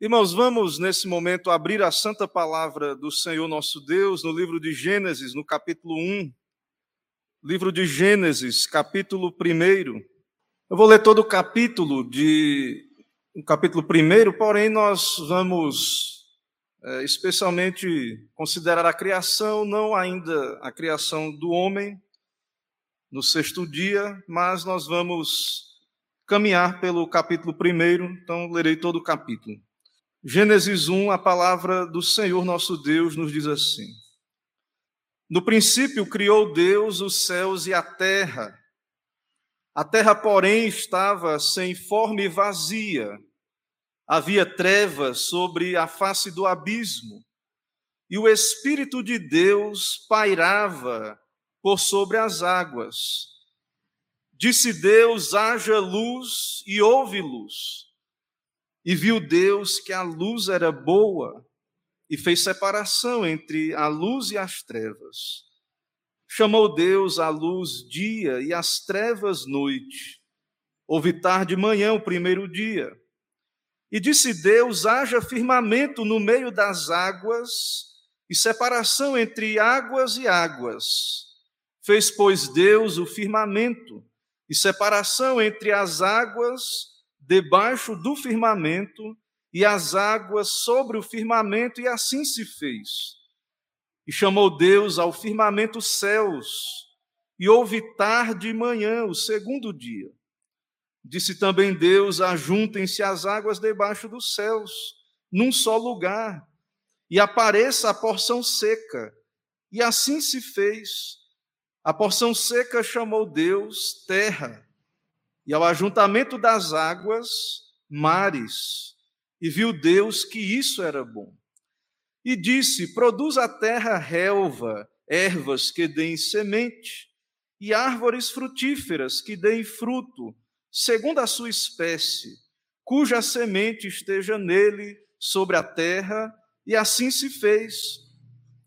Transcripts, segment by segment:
Irmãos, vamos nesse momento abrir a santa palavra do Senhor nosso Deus no livro de Gênesis, no capítulo 1. Livro de Gênesis, capítulo 1. Eu vou ler todo o capítulo de o capítulo 1, porém nós vamos é, especialmente considerar a criação, não ainda a criação do homem no sexto dia, mas nós vamos caminhar pelo capítulo 1, então lerei todo o capítulo. Gênesis 1, a palavra do Senhor nosso Deus nos diz assim: No princípio criou Deus os céus e a terra. A terra, porém, estava sem forma e vazia. Havia trevas sobre a face do abismo, e o Espírito de Deus pairava por sobre as águas. Disse Deus: haja luz, e houve luz. E viu Deus que a luz era boa e fez separação entre a luz e as trevas. Chamou Deus a luz dia e as trevas noite. Houve tarde de manhã o primeiro dia. E disse Deus: haja firmamento no meio das águas e separação entre águas e águas. Fez, pois, Deus o firmamento e separação entre as águas debaixo do firmamento e as águas sobre o firmamento, e assim se fez. E chamou Deus ao firmamento céus, e houve tarde e manhã, o segundo dia. Disse também Deus: ajuntem-se as águas debaixo dos céus, num só lugar, e apareça a porção seca. E assim se fez. A porção seca chamou Deus terra, e ao ajuntamento das águas, mares, e viu Deus que isso era bom. E disse: Produz a terra relva, ervas que deem semente, e árvores frutíferas que deem fruto, segundo a sua espécie, cuja semente esteja nele sobre a terra, e assim se fez.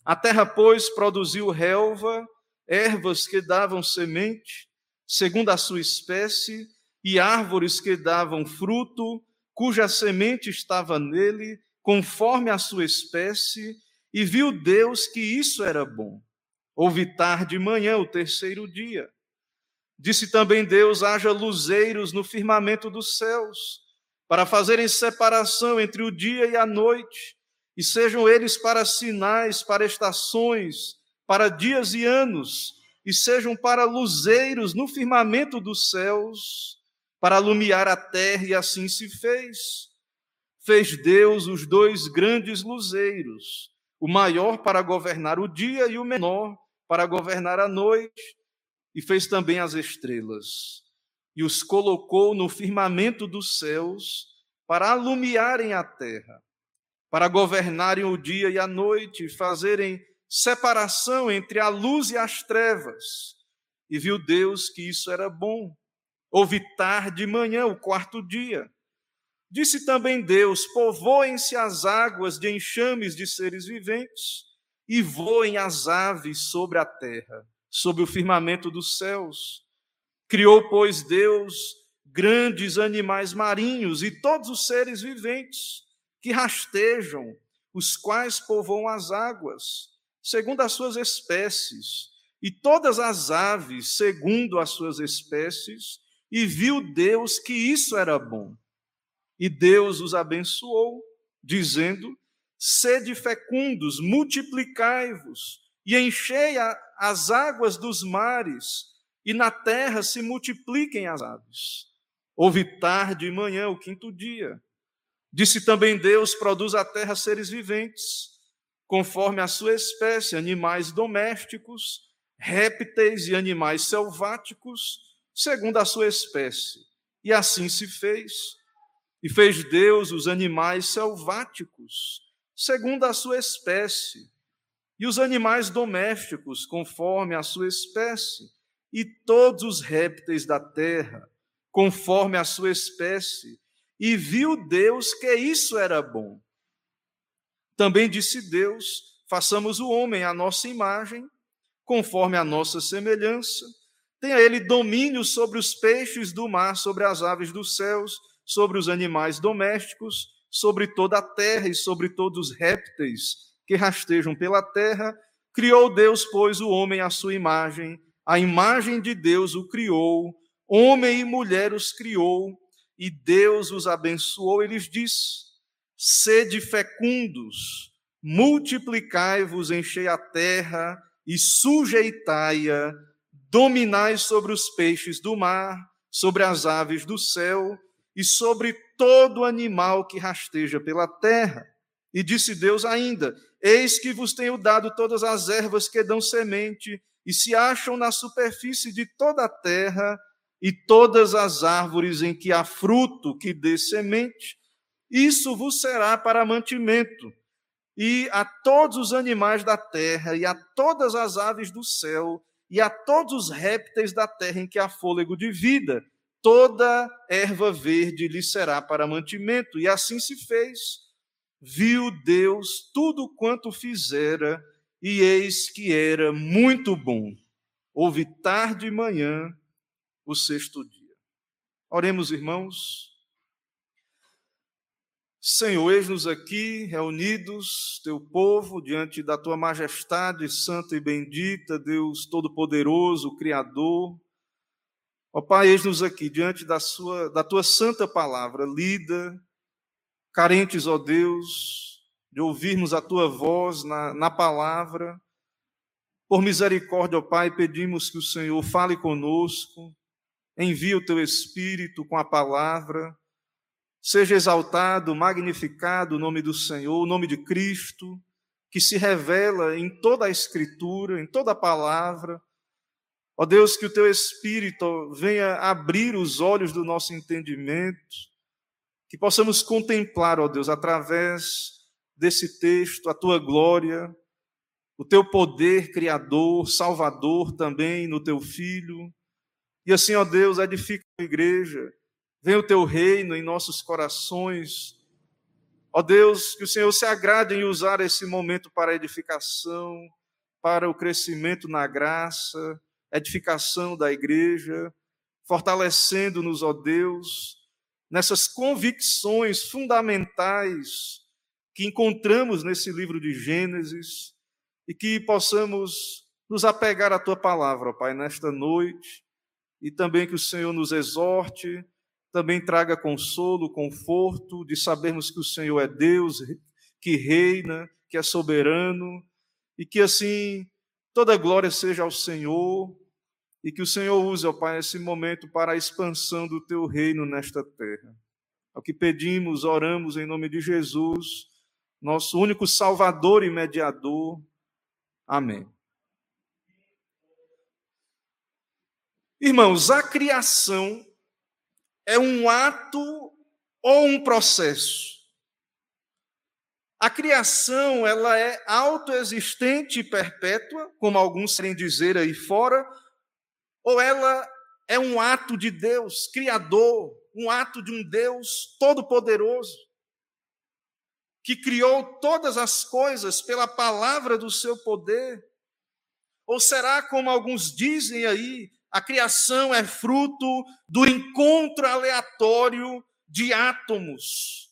A terra, pois, produziu relva, ervas que davam semente, segundo a sua espécie, e árvores que davam fruto, cuja semente estava nele, conforme a sua espécie, e viu Deus que isso era bom. Houve tarde e manhã, o terceiro dia. Disse também Deus: haja luzeiros no firmamento dos céus, para fazerem separação entre o dia e a noite, e sejam eles para sinais, para estações, para dias e anos, e sejam para luzeiros no firmamento dos céus, para alumiar a terra, e assim se fez. Fez Deus os dois grandes luzeiros, o maior para governar o dia e o menor para governar a noite, e fez também as estrelas, e os colocou no firmamento dos céus para alumiarem a terra, para governarem o dia e a noite, e fazerem separação entre a luz e as trevas. E viu Deus que isso era bom. Houve tarde e manhã, o quarto dia. Disse também Deus: Povoem-se as águas de enxames de seres viventes, e voem as aves sobre a terra, sobre o firmamento dos céus. Criou, pois, Deus grandes animais marinhos e todos os seres viventes que rastejam, os quais povoam as águas segundo as suas espécies, e todas as aves segundo as suas espécies, e viu Deus que isso era bom. E Deus os abençoou, dizendo: Sede fecundos, multiplicai-vos, e enchei as águas dos mares, e na terra se multipliquem as aves. Houve tarde e manhã, o quinto dia. Disse também Deus: Produz a terra seres viventes conforme a sua espécie, animais domésticos, répteis e animais selváticos, segundo a sua espécie. E assim se fez. E fez Deus os animais selváticos, segundo a sua espécie, e os animais domésticos, conforme a sua espécie, e todos os répteis da terra, conforme a sua espécie. E viu Deus que isso era bom. Também disse Deus: façamos o homem à nossa imagem, conforme a nossa semelhança. Tenha ele domínio sobre os peixes do mar, sobre as aves dos céus, sobre os animais domésticos, sobre toda a terra e sobre todos os répteis que rastejam pela terra. Criou Deus, pois, o homem à sua imagem, a imagem de Deus o criou, homem e mulher os criou, e Deus os abençoou e lhes disse: Sede fecundos, multiplicai-vos, enchei a terra e sujeitai-a, dominai sobre os peixes do mar, sobre as aves do céu e sobre todo animal que rasteja pela terra. E disse Deus ainda: Eis que vos tenho dado todas as ervas que dão semente e se acham na superfície de toda a terra, e todas as árvores em que há fruto que dê semente, isso vos será para mantimento. E a todos os animais da terra, e a todas as aves do céu, e a todos os répteis da terra em que há fôlego de vida, toda erva verde lhe será para mantimento. E assim se fez. Viu Deus tudo quanto fizera, e eis que era muito bom. Houve tarde e manhã o sexto dia. Oremos, irmãos. Senhor, eis-nos aqui reunidos, teu povo, diante da tua majestade santa e bendita, Deus Todo-Poderoso, Criador. Ó Pai, eis-nos aqui diante da, sua, da tua santa palavra, lida, carentes, ó Deus, de ouvirmos a tua voz na, na palavra. Por misericórdia, ó Pai, pedimos que o Senhor fale conosco, envie o teu Espírito com a palavra, seja exaltado, magnificado o nome do Senhor, o nome de Cristo, que se revela em toda a Escritura, em toda a palavra. Ó Deus, que o teu Espírito venha abrir os olhos do nosso entendimento, que possamos contemplar, ó Deus, através desse texto, a tua glória, o teu poder criador, salvador também no teu filho. E assim, ó Deus, edifica a igreja, vem o teu reino em nossos corações. Ó Deus, que o Senhor se agrade em usar esse momento para edificação, para o crescimento na graça, edificação da igreja, fortalecendo-nos, ó Deus, nessas convicções fundamentais que encontramos nesse livro de Gênesis e que possamos nos apegar à tua palavra, ó Pai, nesta noite e também que o Senhor nos exorte, também traga consolo, conforto de sabermos que o Senhor é Deus, que reina, que é soberano e que assim toda glória seja ao Senhor e que o Senhor use, ó Pai, esse momento para a expansão do teu reino nesta terra. É o que pedimos, oramos em nome de Jesus, nosso único Salvador e mediador. Amém. Irmãos, a criação é um ato ou um processo. A criação, ela é autoexistente e perpétua, como alguns querem dizer aí fora, ou ela é um ato de Deus, criador, um ato de um Deus todo-poderoso, que criou todas as coisas pela palavra do seu poder? Ou será, como alguns dizem aí, a criação é fruto do encontro aleatório de átomos.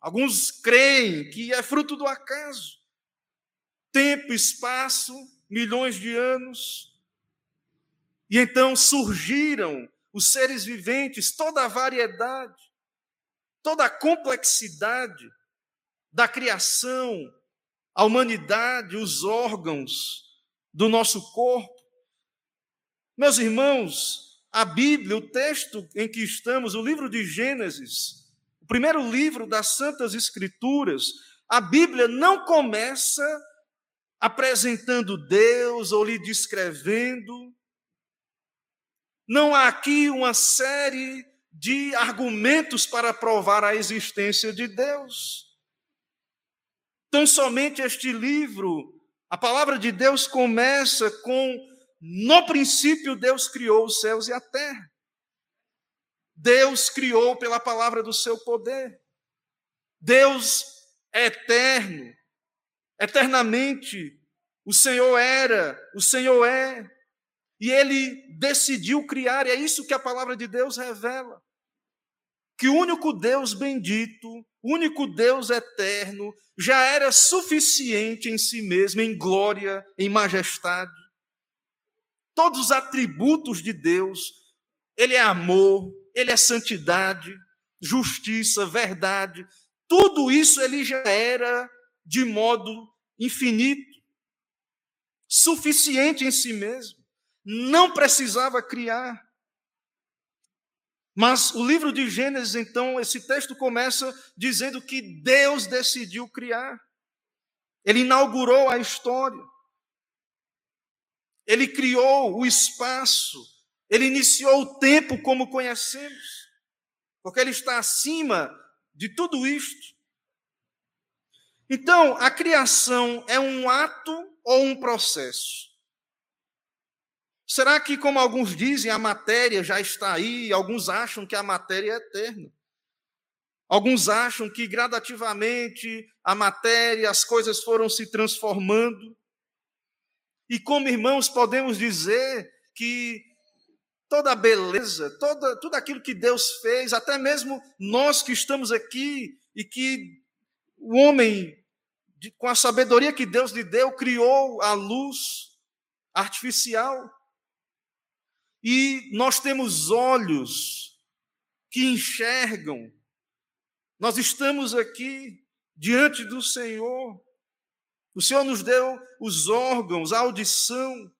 Alguns creem que é fruto do acaso. Tempo, espaço, milhões de anos. E então surgiram os seres viventes, toda a variedade, toda a complexidade da criação, a humanidade, os órgãos do nosso corpo. Meus irmãos, a Bíblia, o texto em que estamos, o livro de Gênesis, o primeiro livro das Santas Escrituras, a Bíblia não começa apresentando Deus ou lhe descrevendo. Não há aqui uma série de argumentos para provar a existência de Deus. Tão somente este livro, a palavra de Deus começa com no princípio, Deus criou os céus e a terra. Deus criou pela palavra do seu poder. Deus é eterno, eternamente. O Senhor era, o Senhor é. E ele decidiu criar, e é isso que a palavra de Deus revela. que o único Deus bendito, o único Deus eterno, já era suficiente em si mesmo, em glória, em majestade. Todos os atributos de Deus, Ele é amor, Ele é santidade, justiça, verdade, tudo isso Ele já era de modo infinito, suficiente em si mesmo, não precisava criar. Mas o livro de Gênesis, então, esse texto começa dizendo que Deus decidiu criar. Ele inaugurou a história. Ele criou o espaço. Ele iniciou o tempo como conhecemos. Porque ele está acima de tudo isto. Então, a criação é um ato ou um processo? Será que, como alguns dizem, a matéria já está aí? Alguns acham que a matéria é eterna. Alguns acham que gradativamente a matéria, as coisas foram se transformando. E como irmãos, podemos dizer que toda a beleza, toda, tudo aquilo que Deus fez, até mesmo nós que estamos aqui e que o homem, com a sabedoria que Deus lhe deu, criou a luz artificial. E nós temos olhos que enxergam. Nós estamos aqui diante do Senhor. O Senhor nos deu os órgãos, a audição.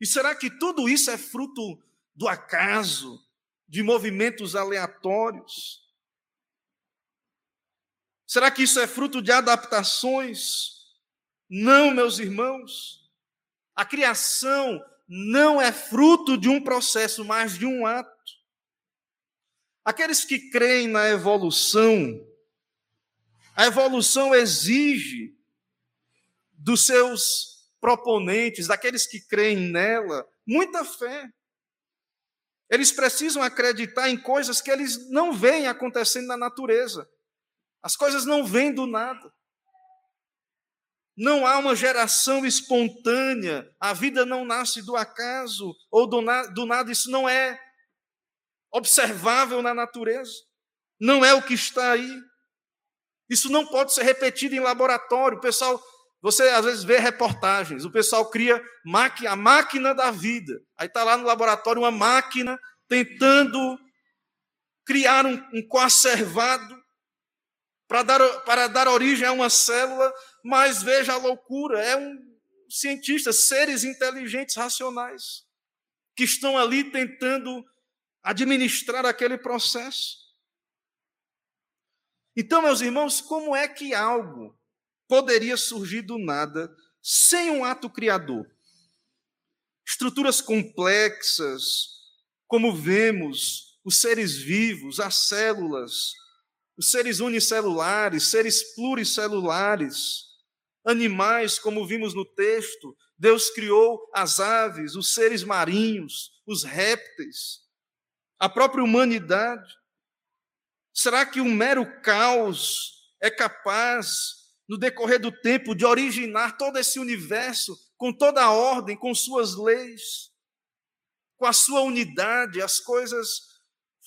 E será que tudo isso é fruto do acaso, de movimentos aleatórios? Será que isso é fruto de adaptações? Não, meus irmãos. A criação não é fruto de um processo, mas de um ato. Aqueles que creem na evolução, a evolução exige dos seus proponentes, daqueles que creem nela, muita fé. Eles precisam acreditar em coisas que eles não veem acontecendo na natureza. As coisas não vêm do nada. Não há uma geração espontânea, a vida não nasce do acaso ou do, na, do nada, isso não é observável na natureza, não é o que está aí. Isso não pode ser repetido em laboratório. O pessoal, você às vezes vê reportagens, o pessoal cria a máquina da vida. Aí está lá no laboratório uma máquina tentando criar um, um coacervado para dar, para dar origem a uma célula mas veja a loucura: é um cientista, seres inteligentes, racionais, que estão ali tentando administrar aquele processo. Então, meus irmãos, como é que algo poderia surgir do nada sem um ato criador? Estruturas complexas, como vemos, os seres vivos, as células, os seres unicelulares, seres pluricelulares, animais, como vimos no texto, Deus criou as aves, os seres marinhos, os répteis, a própria humanidade. Será que um mero caos é capaz, no decorrer do tempo, de originar todo esse universo com toda a ordem, com suas leis, com a sua unidade, as coisas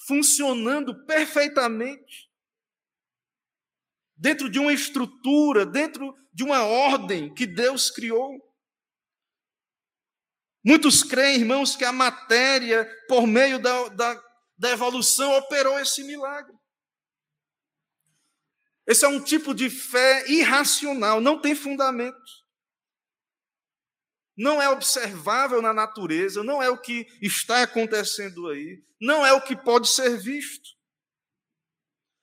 funcionando perfeitamente? dentro de uma estrutura, dentro de uma ordem que Deus criou. Muitos creem, irmãos, que a matéria, por meio da, da, da evolução, operou esse milagre. Esse é um tipo de fé irracional, não tem fundamento. Não é observável na natureza, não é o que está acontecendo aí, não é o que pode ser visto.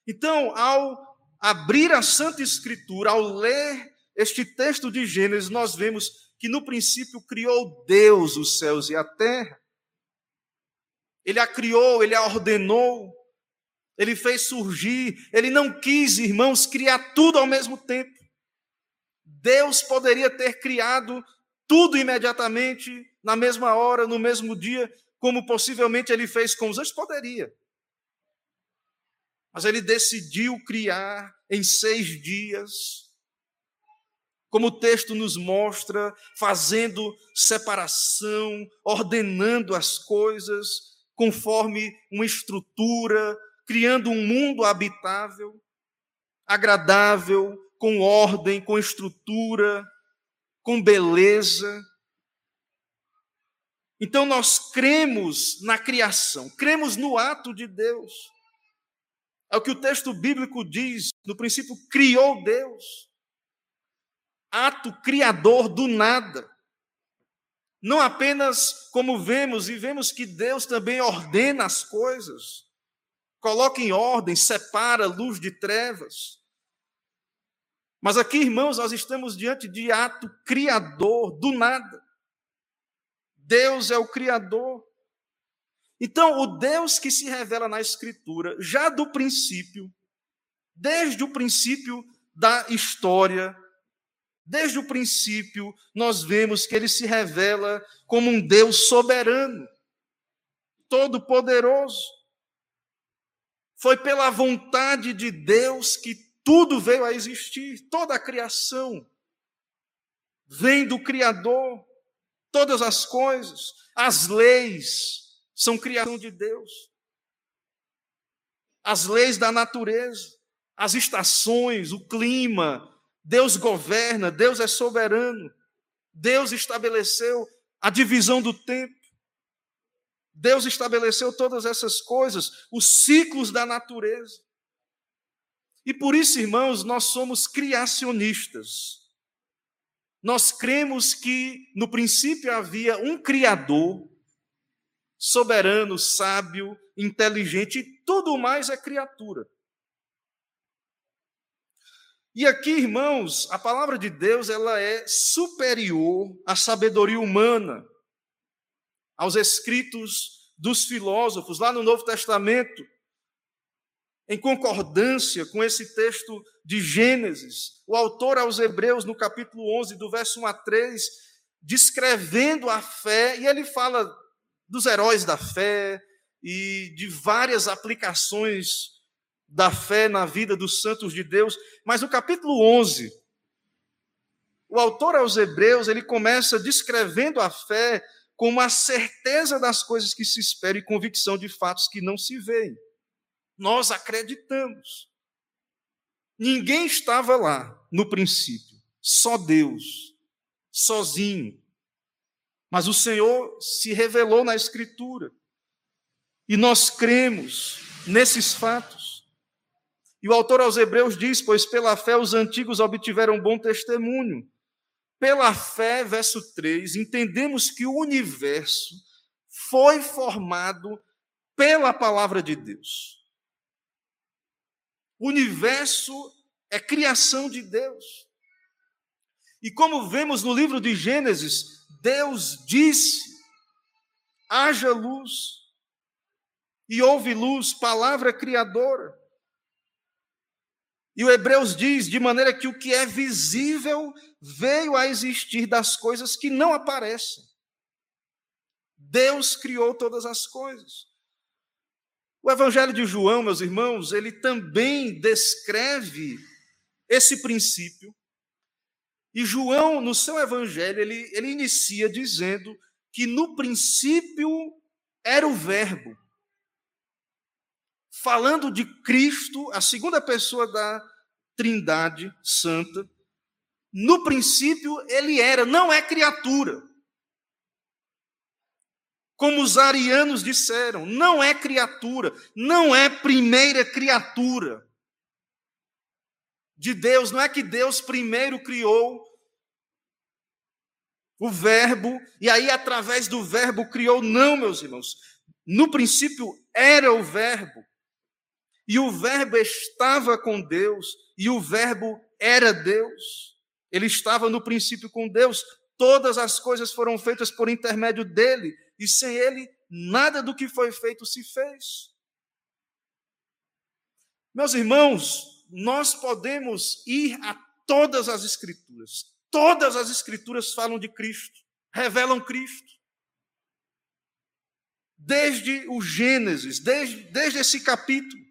Então, ao abrir a Santa Escritura, ao ler este texto de Gênesis, nós vemos que no princípio criou Deus os céus e a terra. Ele a criou, ele a ordenou, ele fez surgir, ele não quis, irmãos, criar tudo ao mesmo tempo. Deus poderia ter criado tudo imediatamente, na mesma hora, no mesmo dia, como possivelmente ele fez com os anjos, poderia. Mas ele decidiu criar em seis dias, como o texto nos mostra, fazendo separação, ordenando as coisas conforme uma estrutura, criando um mundo habitável, agradável, com ordem, com estrutura, com beleza. Então nós cremos na criação, cremos no ato de Deus. É o que o texto bíblico diz, no princípio criou Deus. Ato criador do nada. Não apenas como vemos, e vemos que Deus também ordena as coisas, coloca em ordem, separa luz de trevas. Mas aqui, irmãos, nós estamos diante de ato criador do nada. Deus é o criador. Então, o Deus que se revela na Escritura, já do princípio, desde o princípio da história, Desde o princípio, nós vemos que ele se revela como um Deus soberano, todo-poderoso. Foi pela vontade de Deus que tudo veio a existir, toda a criação vem do Criador, todas as coisas, as leis são criação de Deus. As leis da natureza, as estações, o clima, Deus governa, Deus é soberano. Deus estabeleceu a divisão do tempo. Deus estabeleceu todas essas coisas, os ciclos da natureza. E por isso, irmãos, nós somos criacionistas. Nós cremos que no princípio havia um Criador, soberano, sábio, inteligente, e tudo mais é criatura. E aqui, irmãos, a palavra de Deus ela é superior à sabedoria humana, aos escritos dos filósofos lá no Novo Testamento, em concordância com esse texto de Gênesis, o autor aos Hebreus, no capítulo 11, do verso 1 a 3, descrevendo a fé, e ele fala dos heróis da fé e de várias aplicações da fé na vida dos santos de Deus, mas no capítulo 11, o autor aos Hebreus, ele começa descrevendo a fé como a certeza das coisas que se esperam e convicção de fatos que não se veem. Nós acreditamos. Ninguém estava lá no princípio, só Deus, sozinho. Mas o Senhor se revelou na Escritura. E nós cremos nesses fatos. E o autor aos Hebreus diz: Pois pela fé os antigos obtiveram bom testemunho. Pela fé, verso 3, entendemos que o universo foi formado pela palavra de Deus. O universo é criação de Deus. E como vemos no livro de Gênesis, Deus disse: haja luz, e houve luz, palavra criadora. E o Hebreus diz de maneira que o que é visível veio a existir das coisas que não aparecem. Deus criou todas as coisas. O Evangelho de João, meus irmãos, ele também descreve esse princípio. E João, no seu Evangelho, ele, ele inicia dizendo que no princípio era o Verbo falando de Cristo, a segunda pessoa da Trindade Santa. No princípio, ele era, não é criatura. Como os arianos disseram, não é criatura, não é primeira criatura de Deus. Não é que Deus primeiro criou o Verbo, e aí através do Verbo criou, não, meus irmãos. No princípio era o Verbo. E o Verbo estava com Deus, e o Verbo era Deus. Ele estava no princípio com Deus. Todas as coisas foram feitas por intermédio dele, e sem ele, nada do que foi feito se fez. Meus irmãos, nós podemos ir a todas as Escrituras. Todas as Escrituras falam de Cristo, revelam Cristo. Desde o Gênesis, desde, desde esse capítulo.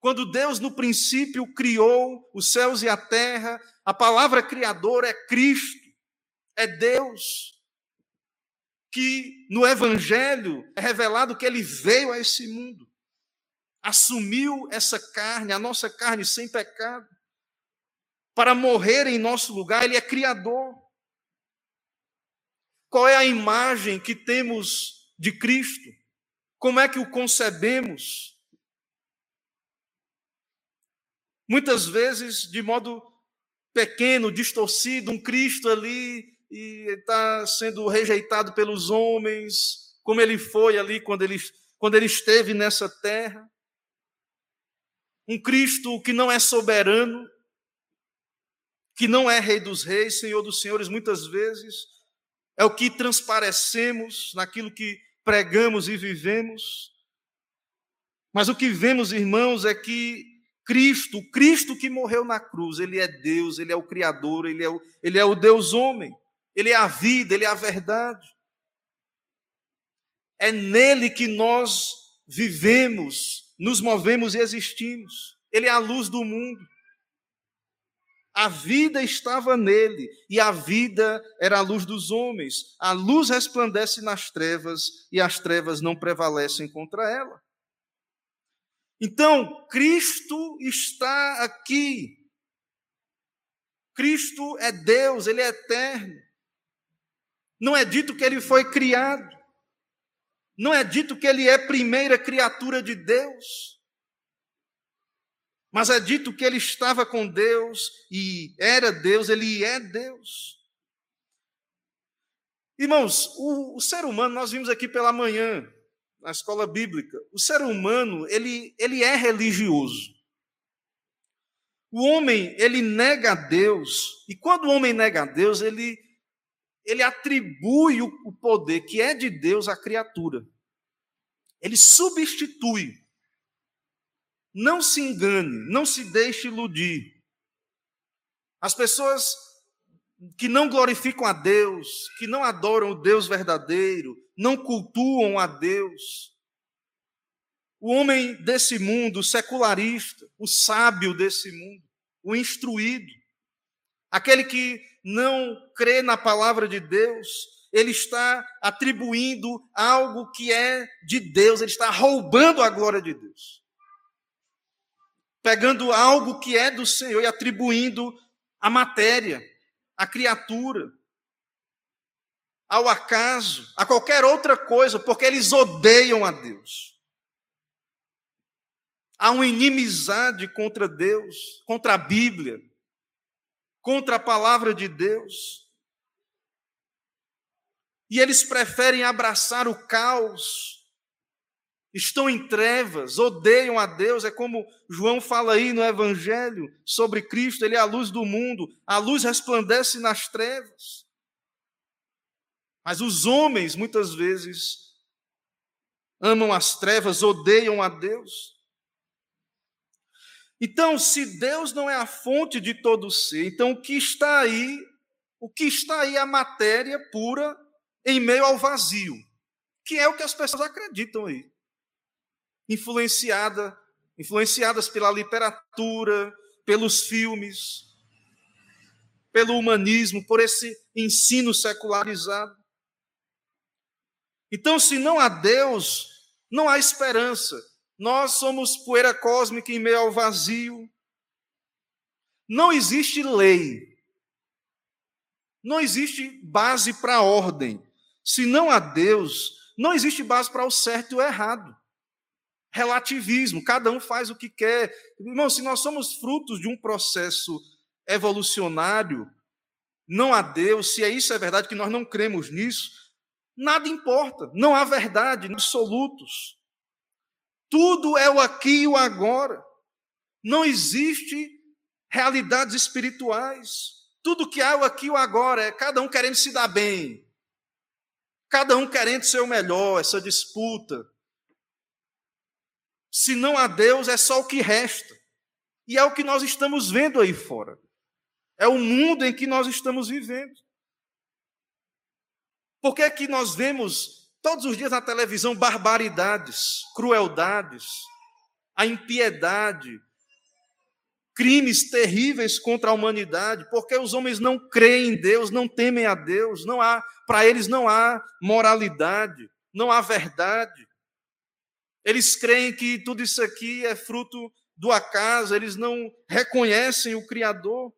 Quando Deus no princípio criou os céus e a terra, a palavra criadora é Cristo, é Deus. Que no Evangelho é revelado que ele veio a esse mundo. assumiu essa carne, a nossa carne sem pecado, para morrer em nosso lugar, ele é criador. Qual é a imagem que temos de Cristo? Como é que o concebemos? Muitas vezes, de modo pequeno, distorcido, um Cristo ali e está sendo rejeitado pelos homens, como ele foi ali quando ele, quando ele esteve nessa terra. Um Cristo que não é soberano, que não é Rei dos Reis, Senhor dos Senhores, muitas vezes, é o que transparecemos naquilo que pregamos e vivemos. Mas o que vemos, irmãos, é que Cristo, Cristo que morreu na cruz, Ele é Deus, Ele é o Criador, Ele é o, ele é o Deus homem, Ele é a vida, Ele é a verdade. É nele que nós vivemos, nos movemos e existimos. Ele é a luz do mundo. A vida estava nele, e a vida era a luz dos homens. A luz resplandece nas trevas, e as trevas não prevalecem contra ela. Então, Cristo está aqui. Cristo é Deus, ele é eterno. Não é dito que ele foi criado. Não é dito que ele é primeira criatura de Deus. Mas é dito que ele estava com Deus e era Deus, ele é Deus. Irmãos, o, o, ser humano, nós vimos aqui pela manhã, na escola bíblica, o ser humano, ele, ele é religioso. O homem, ele nega a Deus, e quando o homem nega a Deus, ele, ele atribui o, o poder que é de Deus à criatura. Ele substitui não se engane, não se deixe iludir. As pessoas que não glorificam a Deus, que não adoram o Deus verdadeiro, não cultuam a Deus. O homem desse mundo, o secularista, o sábio desse mundo, o instruído, aquele que não crê na palavra de Deus, ele está atribuindo algo que é de Deus, ele está roubando a glória de Deus pegando algo que é do Senhor e atribuindo à matéria, à criatura, ao acaso, a qualquer outra coisa, porque eles odeiam a Deus. Há uma inimizade contra Deus, contra a Bíblia, contra a palavra de Deus. E eles preferem abraçar o caos estão em trevas, odeiam a Deus. É como João fala aí no Evangelho sobre Cristo: Ele é a luz do mundo, a luz resplandece nas trevas. Mas os homens, muitas vezes, amam as trevas, odeiam a Deus. Então, se Deus não é a fonte de todo ser, então o que está aí, o que está aí é a matéria pura em meio ao vazio, que é o que as pessoas acreditam aí influenciada, influenciadas pela literatura, pelos filmes, pelo humanismo, por esse ensino secularizado. Então, se não há Deus, não há esperança. Nós somos poeira cósmica em meio ao vazio. Não existe lei. Não existe base para a ordem. Se não há Deus, não existe base para o certo e o errado relativismo, cada um faz o que quer. Irmão, se nós somos frutos de um processo evolucionário, não há Deus, se é isso é verdade, que nós não cremos nisso, nada importa, não há verdade absolutos. Tudo é o aqui e o agora. Não existe realidades espirituais. Tudo que há é o aqui e o agora é cada um querendo se dar bem. Cada um querendo ser o melhor, essa disputa. Se não há Deus, é só o que resta. E é o que nós estamos vendo aí fora. É o mundo em que nós estamos vivendo. Por que é que nós vemos todos os dias na televisão barbaridades, crueldades, a impiedade, crimes terríveis contra a humanidade? Porque os homens não creem em Deus, não temem a Deus, não há, para eles não há moralidade, não há verdade. Eles creem que tudo isso aqui é fruto do acaso, eles não reconhecem o Criador.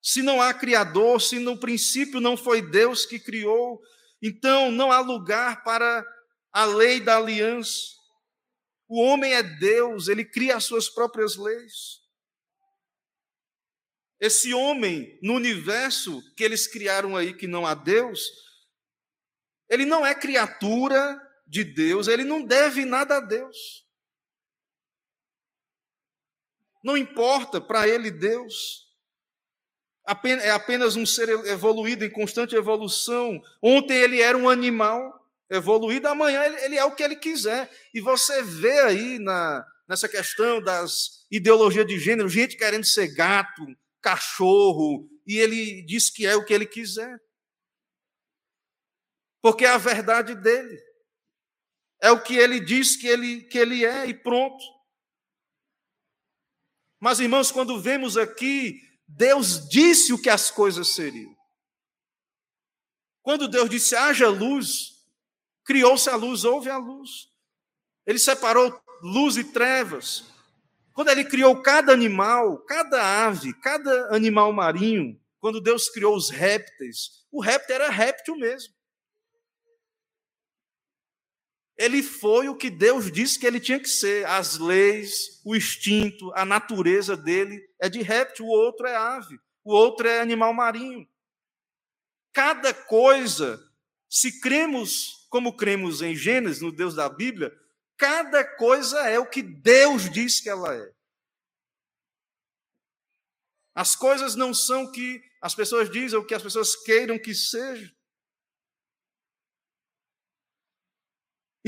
Se não há Criador, se no princípio não foi Deus que criou, então não há lugar para a lei da aliança. O homem é Deus, ele cria as suas próprias leis. Esse homem no universo que eles criaram aí, que não há Deus, ele não é criatura de Deus, ele não deve nada a Deus. Não importa para ele Deus é apenas um ser evoluído em constante evolução. Ontem ele era um animal evoluído, amanhã ele é o que ele quiser. E você vê aí na, nessa questão das ideologias de gênero, gente querendo ser gato, cachorro, e ele diz que é o que ele quiser. Porque é a verdade dele. É o que ele diz que ele, que ele é, e pronto. Mas, irmãos, quando vemos aqui Deus disse o que as coisas seriam. Quando Deus disse haja luz, criou-se a luz, houve a luz. Ele separou luz e trevas. Quando ele criou cada animal, cada ave, cada animal marinho, quando Deus criou os répteis, o réptil era réptil mesmo. Ele foi o que Deus disse que ele tinha que ser. As leis, o instinto, a natureza dele é de réptil, o outro é ave, o outro é animal marinho. Cada coisa, se cremos como cremos em Gênesis, no Deus da Bíblia, cada coisa é o que Deus diz que ela é. As coisas não são o que as pessoas dizem, o que as pessoas queiram que seja.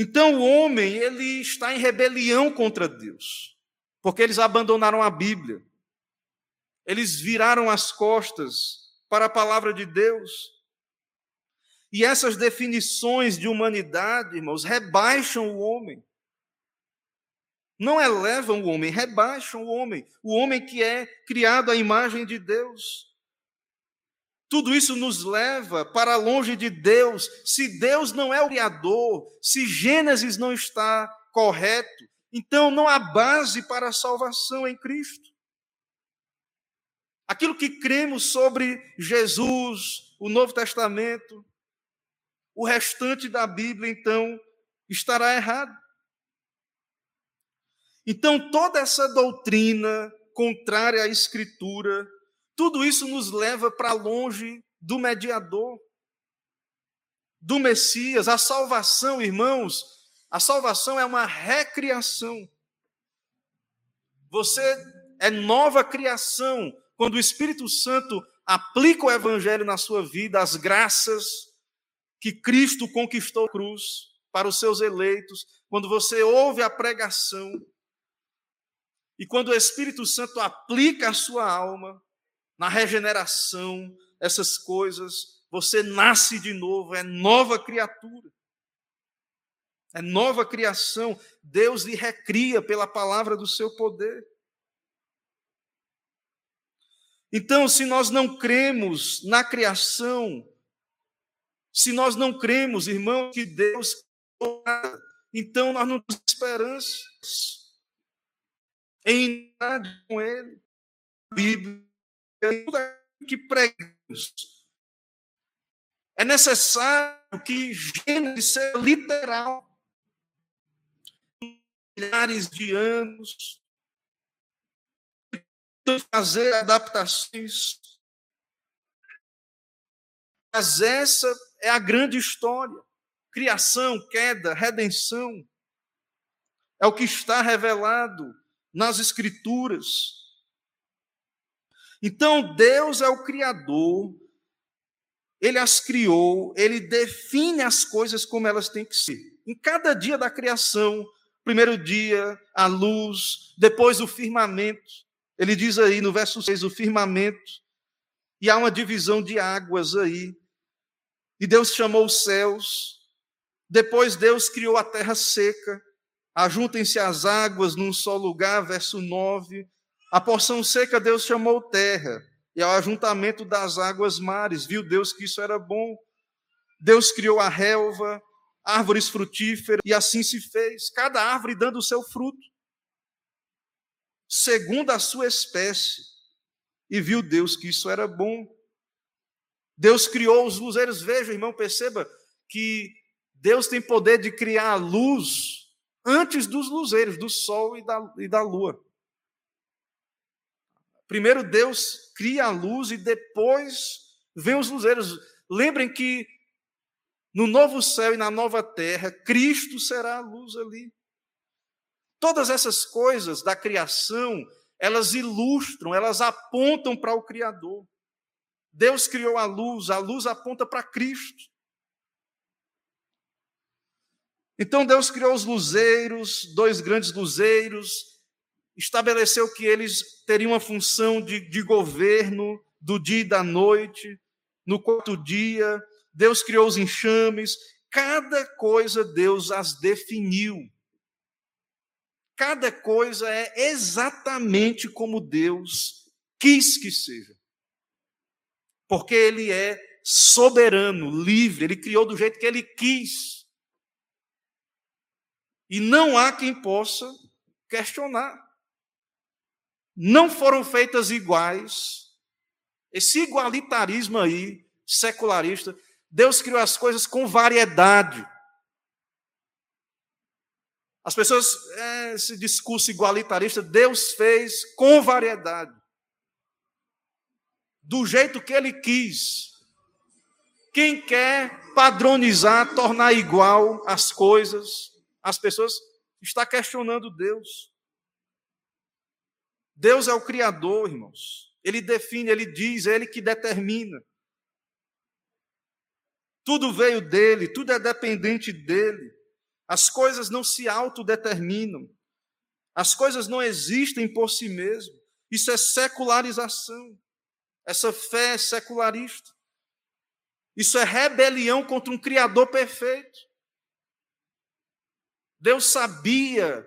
Então o homem, ele está em rebelião contra Deus, porque eles abandonaram a Bíblia. Eles viraram as costas para a palavra de Deus. E essas definições de humanidade, irmãos, rebaixam o homem. Não elevam o homem, rebaixam o homem. O homem que é criado à imagem de Deus. Tudo isso nos leva para longe de Deus. Se Deus não é o Criador, se Gênesis não está correto, então não há base para a salvação em Cristo. Aquilo que cremos sobre Jesus, o Novo Testamento, o restante da Bíblia, então, estará errado. Então, toda essa doutrina contrária à Escritura, tudo isso nos leva para longe do mediador, do Messias. A salvação, irmãos, a salvação é uma recriação. Você é nova criação quando o Espírito Santo aplica o evangelho na sua vida, as graças que Cristo conquistou na cruz para os seus eleitos, quando você ouve a pregação e quando o Espírito Santo aplica a sua alma, na regeneração, essas coisas, você nasce de novo, é nova criatura. É nova criação. Deus lhe recria pela palavra do seu poder. Então, se nós não cremos na criação, se nós não cremos, irmão, que Deus então nós não temos esperanças em nada com Ele. A Bíblia que pregamos. É necessário que Gênesis seja literal. Milhares de anos, fazer adaptações. Mas essa é a grande história. Criação, queda, redenção. É o que está revelado nas Escrituras. Então, Deus é o Criador, Ele as criou, Ele define as coisas como elas têm que ser. Em cada dia da criação, primeiro dia, a luz, depois o firmamento. Ele diz aí no verso 6, o firmamento, e há uma divisão de águas aí. E Deus chamou os céus, depois Deus criou a terra seca, ajuntem-se as águas num só lugar, verso 9. A porção seca Deus chamou terra, e ao ajuntamento das águas mares, viu Deus que isso era bom. Deus criou a relva, árvores frutíferas, e assim se fez, cada árvore dando o seu fruto, segundo a sua espécie. E viu Deus que isso era bom. Deus criou os luzeiros. Veja, irmão, perceba que Deus tem poder de criar a luz antes dos luzeiros, do sol e da, e da lua. Primeiro Deus cria a luz e depois vem os luzeiros. Lembrem que no novo céu e na nova terra, Cristo será a luz ali. Todas essas coisas da criação, elas ilustram, elas apontam para o Criador. Deus criou a luz, a luz aponta para Cristo. Então Deus criou os luzeiros, dois grandes luzeiros, estabeleceu que eles teriam uma função de, de governo do dia e da noite, no quarto dia, Deus criou os enxames, cada coisa Deus as definiu. Cada coisa é exatamente como Deus quis que seja. Porque Ele é soberano, livre, Ele criou do jeito que Ele quis. E não há quem possa questionar. Não foram feitas iguais. Esse igualitarismo aí, secularista, Deus criou as coisas com variedade. As pessoas, é, esse discurso igualitarista, Deus fez com variedade. Do jeito que Ele quis. Quem quer padronizar, tornar igual as coisas, as pessoas, está questionando Deus. Deus é o Criador, irmãos. Ele define, ele diz, é ele que determina. Tudo veio dele, tudo é dependente dele. As coisas não se autodeterminam. As coisas não existem por si mesmo. Isso é secularização. Essa fé é secularista. Isso é rebelião contra um Criador perfeito. Deus sabia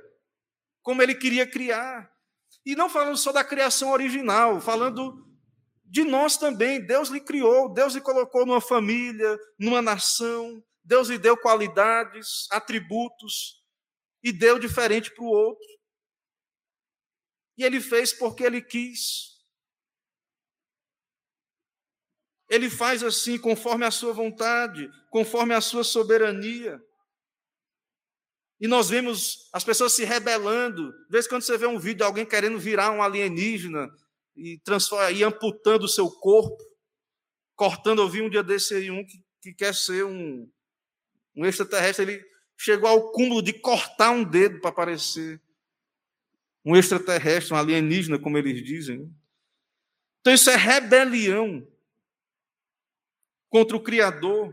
como ele queria criar. E não falando só da criação original, falando de nós também. Deus lhe criou, Deus lhe colocou numa família, numa nação, Deus lhe deu qualidades, atributos, e deu diferente para o outro. E ele fez porque ele quis. Ele faz assim, conforme a sua vontade, conforme a sua soberania. E nós vemos as pessoas se rebelando. De vez em quando você vê um vídeo de alguém querendo virar um alienígena, e e amputando o seu corpo, cortando. Eu vi um dia desse aí um que, que quer ser um, um extraterrestre. Ele chegou ao cúmulo de cortar um dedo para parecer um extraterrestre, um alienígena, como eles dizem. Então isso é rebelião contra o Criador.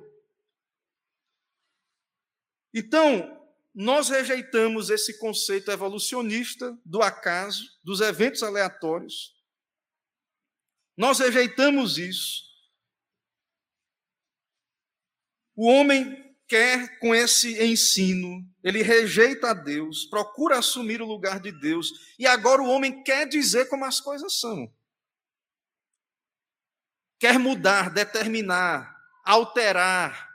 Então, nós rejeitamos esse conceito evolucionista do acaso, dos eventos aleatórios, nós rejeitamos isso. O homem quer, com esse ensino, ele rejeita a Deus, procura assumir o lugar de Deus, e agora o homem quer dizer como as coisas são. Quer mudar, determinar, alterar.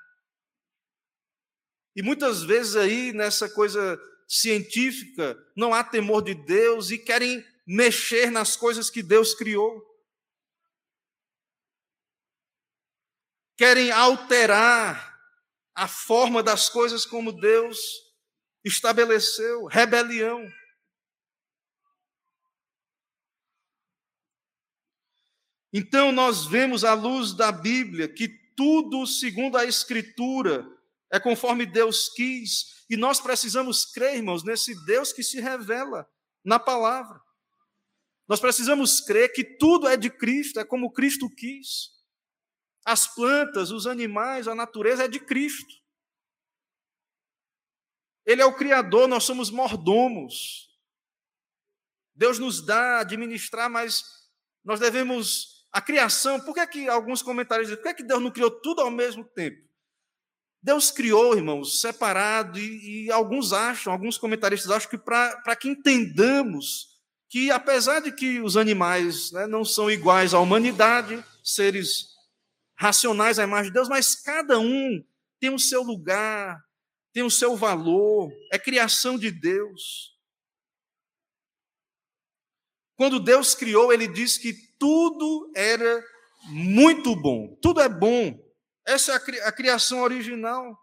E muitas vezes aí nessa coisa científica não há temor de Deus e querem mexer nas coisas que Deus criou. querem alterar a forma das coisas como Deus estabeleceu rebelião. Então, nós vemos à luz da Bíblia que tudo, segundo a Escritura, é conforme Deus quis, e nós precisamos crer, irmãos, nesse Deus que se revela na palavra. Nós precisamos crer que tudo é de Cristo, é como Cristo quis. As plantas, os animais, a natureza é de Cristo. Ele é o Criador, nós somos mordomos. Deus nos dá a administrar, mas nós devemos. A criação, por que, é que alguns comentários dizem, por que, é que Deus não criou tudo ao mesmo tempo? Deus criou, irmãos, separado, e, e alguns acham, alguns comentaristas acham que para que entendamos que, apesar de que os animais né, não são iguais à humanidade, seres racionais à imagem de Deus, mas cada um tem o seu lugar, tem o seu valor, é criação de Deus. Quando Deus criou, ele disse que tudo era muito bom, tudo é bom. Essa é a criação original.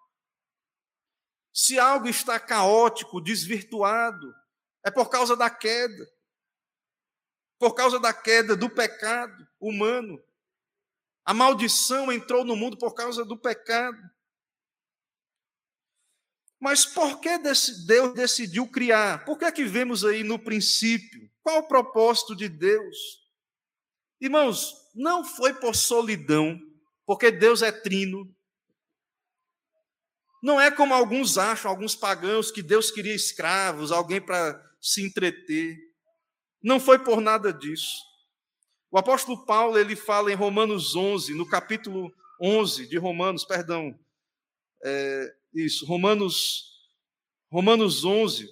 Se algo está caótico, desvirtuado, é por causa da queda. Por causa da queda do pecado humano. A maldição entrou no mundo por causa do pecado. Mas por que Deus decidiu criar? Por que é que vemos aí no princípio? Qual o propósito de Deus? Irmãos, não foi por solidão, porque Deus é trino. Não é como alguns acham, alguns pagãos, que Deus queria escravos, alguém para se entreter. Não foi por nada disso. O apóstolo Paulo, ele fala em Romanos 11, no capítulo 11 de Romanos, perdão, é, isso, Romanos, Romanos 11,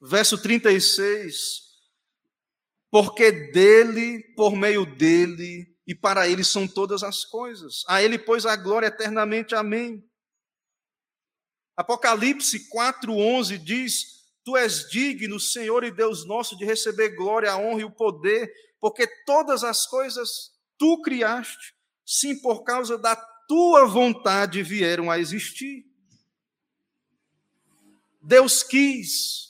verso 36, porque dele, por meio dele e para ele são todas as coisas. A ele, pois, a glória eternamente. Amém. Apocalipse 4:11 diz: Tu és digno, Senhor e Deus nosso, de receber glória, a honra e o poder, porque todas as coisas tu criaste, sim, por causa da tua vontade vieram a existir. Deus quis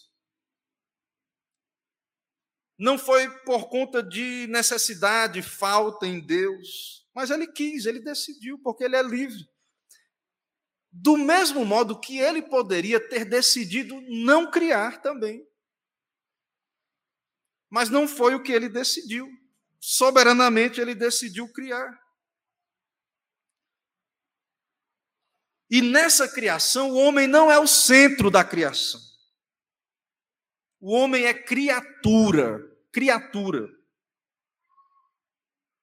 não foi por conta de necessidade, falta em Deus, mas ele quis, ele decidiu, porque ele é livre. Do mesmo modo que ele poderia ter decidido não criar também. Mas não foi o que ele decidiu. Soberanamente ele decidiu criar. E nessa criação, o homem não é o centro da criação. O homem é criatura, criatura.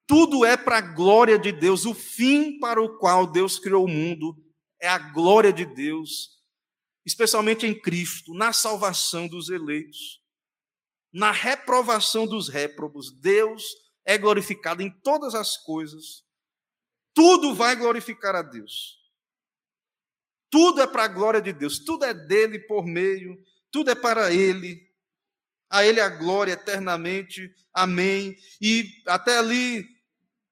Tudo é para a glória de Deus. O fim para o qual Deus criou o mundo é a glória de Deus, especialmente em Cristo, na salvação dos eleitos, na reprovação dos réprobos. Deus é glorificado em todas as coisas. Tudo vai glorificar a Deus. Tudo é para a glória de Deus, tudo é dele por meio, tudo é para ele. A Ele a glória eternamente. Amém. E até ali,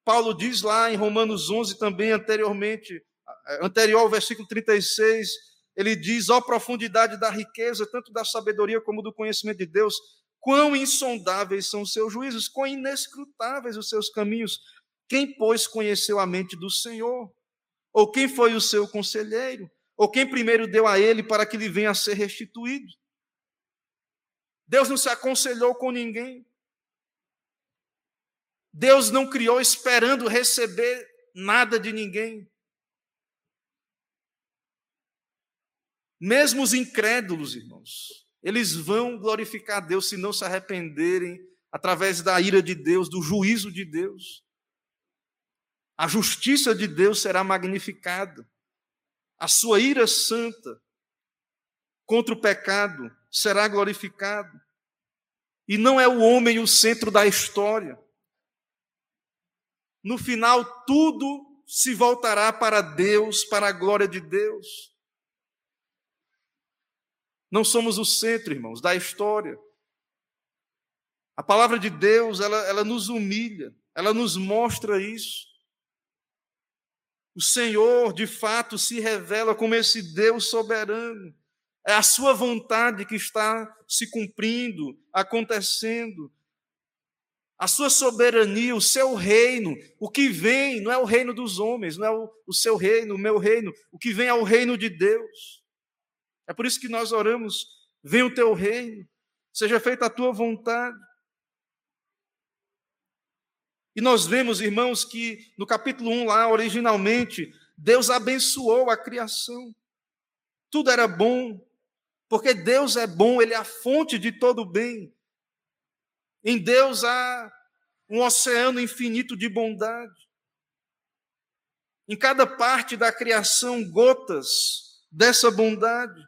Paulo diz lá em Romanos 11 também, anteriormente, anterior ao versículo 36, ele diz: Ó profundidade da riqueza, tanto da sabedoria como do conhecimento de Deus, quão insondáveis são os seus juízos, quão inescrutáveis os seus caminhos. Quem, pois, conheceu a mente do Senhor? Ou quem foi o seu conselheiro? Ou quem primeiro deu a ele para que lhe venha a ser restituído? Deus não se aconselhou com ninguém. Deus não criou esperando receber nada de ninguém. Mesmo os incrédulos, irmãos, eles vão glorificar a Deus se não se arrependerem através da ira de Deus, do juízo de Deus. A justiça de Deus será magnificada. A sua ira santa contra o pecado será glorificado. E não é o homem o centro da história. No final, tudo se voltará para Deus, para a glória de Deus. Não somos o centro, irmãos, da história. A palavra de Deus, ela, ela nos humilha, ela nos mostra isso. O Senhor, de fato, se revela como esse Deus soberano, é a sua vontade que está se cumprindo, acontecendo. A sua soberania, o seu reino, o que vem não é o reino dos homens, não é o, o seu reino, o meu reino, o que vem é o reino de Deus. É por isso que nós oramos: venha o teu reino, seja feita a tua vontade. E nós vemos, irmãos, que no capítulo 1 lá, originalmente, Deus abençoou a criação. Tudo era bom, porque Deus é bom, Ele é a fonte de todo bem. Em Deus há um oceano infinito de bondade. Em cada parte da criação, gotas dessa bondade.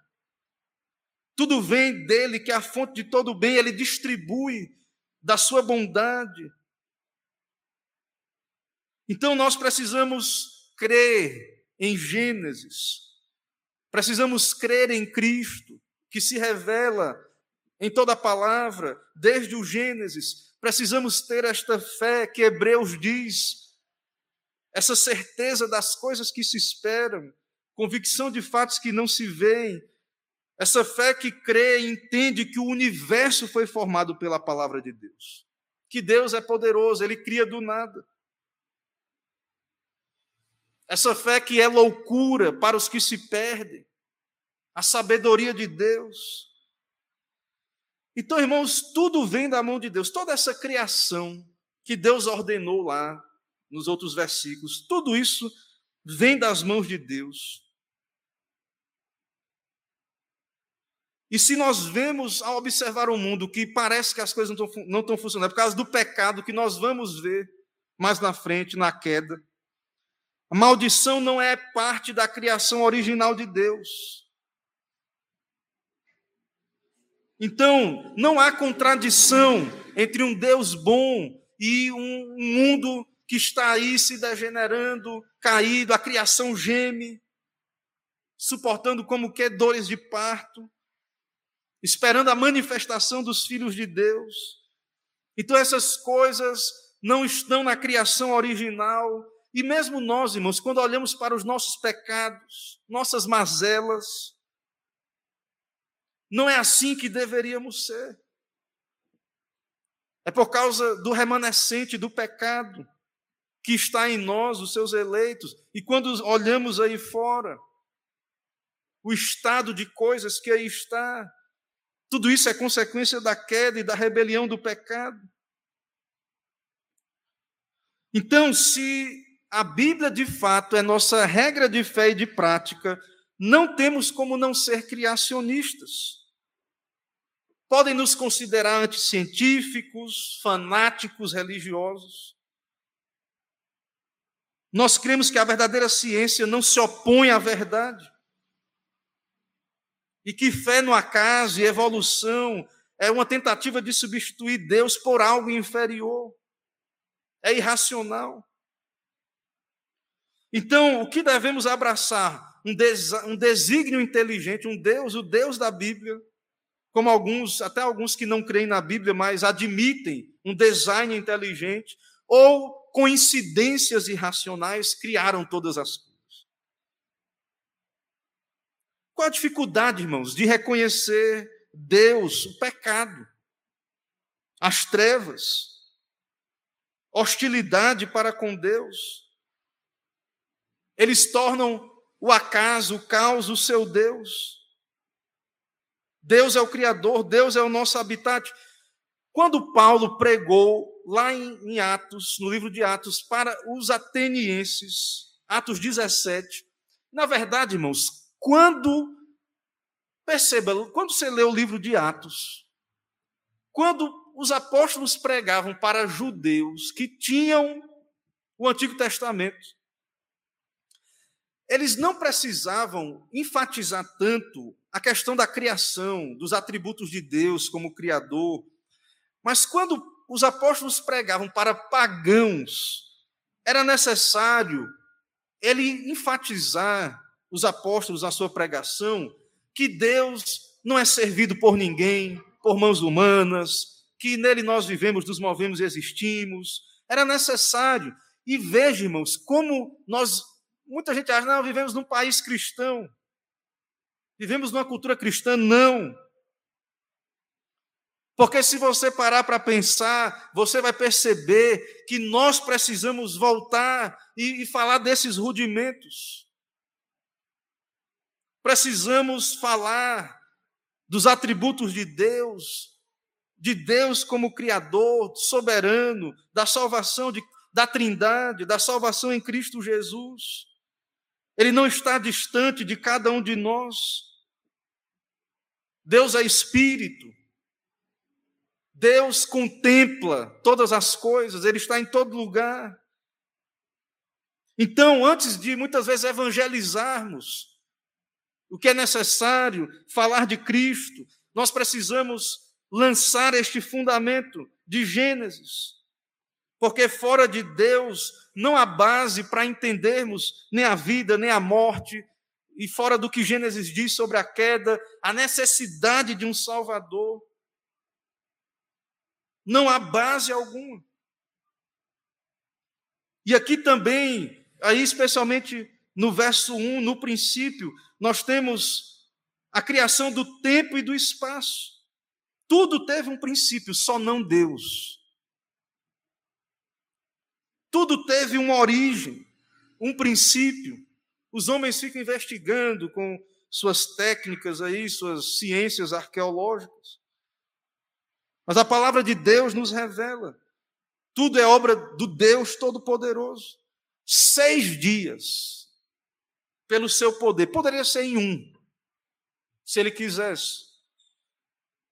Tudo vem dele, que é a fonte de todo bem, ele distribui da sua bondade. Então nós precisamos crer em Gênesis, precisamos crer em Cristo, que se revela em toda a palavra, desde o Gênesis. Precisamos ter esta fé que Hebreus diz, essa certeza das coisas que se esperam, convicção de fatos que não se veem, essa fé que crê e entende que o universo foi formado pela palavra de Deus, que Deus é poderoso, ele cria do nada. Essa fé que é loucura para os que se perdem, a sabedoria de Deus. Então, irmãos, tudo vem da mão de Deus, toda essa criação que Deus ordenou lá nos outros versículos, tudo isso vem das mãos de Deus. E se nós vemos, ao observar o mundo, que parece que as coisas não estão, não estão funcionando, é por causa do pecado que nós vamos ver mais na frente, na queda, a maldição não é parte da criação original de Deus. Então, não há contradição entre um Deus bom e um mundo que está aí se degenerando, caído, a criação geme, suportando como que dores de parto, esperando a manifestação dos filhos de Deus. Então, essas coisas não estão na criação original, e mesmo nós, irmãos, quando olhamos para os nossos pecados, nossas mazelas, não é assim que deveríamos ser. É por causa do remanescente do pecado que está em nós, os seus eleitos. E quando olhamos aí fora, o estado de coisas que aí está, tudo isso é consequência da queda e da rebelião do pecado. Então, se a Bíblia de fato é nossa regra de fé e de prática, não temos como não ser criacionistas. Podem nos considerar anticientíficos, fanáticos religiosos. Nós cremos que a verdadeira ciência não se opõe à verdade. E que fé no acaso e evolução é uma tentativa de substituir Deus por algo inferior. É irracional. Então, o que devemos abraçar? Um, des um desígnio inteligente, um Deus, o Deus da Bíblia, como alguns, até alguns que não creem na Bíblia, mas admitem um design inteligente, ou coincidências irracionais criaram todas as coisas. Qual a dificuldade, irmãos, de reconhecer Deus, o pecado, as trevas, hostilidade para com Deus? Eles tornam o acaso, o caos, o seu Deus. Deus é o Criador, Deus é o nosso habitat. Quando Paulo pregou lá em, Atos, no livro de Atos, para os atenienses, Atos 17, na verdade, irmãos, quando, perceba, quando você lê o livro de Atos, quando os apóstolos pregavam para judeus que tinham o Antigo Testamento, eles não precisavam enfatizar tanto a questão da criação, dos atributos de Deus como Criador, mas quando os apóstolos pregavam para pagãos, era necessário ele enfatizar, os apóstolos, na sua pregação, que Deus não é servido por ninguém, por mãos humanas, que nele nós vivemos, nos movemos e existimos. Era necessário. E veja, irmãos, como nós Muita gente acha, não, vivemos num país cristão. Vivemos numa cultura cristã. Não. Porque se você parar para pensar, você vai perceber que nós precisamos voltar e, e, falar desses rudimentos. Precisamos falar dos atributos de Deus, de Deus como Criador, soberano, da salvação, de, da Trindade, da salvação em Cristo Jesus. Ele não está distante de cada um de nós. Deus é espírito. Deus contempla todas as coisas, Ele está em todo lugar. Então, antes de muitas vezes evangelizarmos, o que é necessário falar de Cristo, nós precisamos lançar este fundamento de Gênesis. Porque fora de Deus não há base para entendermos nem a vida, nem a morte, e fora do que Gênesis diz sobre a queda, a necessidade de um Salvador. Não há base alguma. E aqui também, aí especialmente no verso 1, no princípio, nós temos a criação do tempo e do espaço. Tudo teve um princípio, só não Deus. Tudo teve uma origem, um princípio. Os homens ficam investigando com suas técnicas aí, suas ciências arqueológicas. Mas a palavra de Deus nos revela. Tudo é obra do Deus Todo-Poderoso. Seis dias, pelo seu poder. Poderia ser em um, se ele quisesse.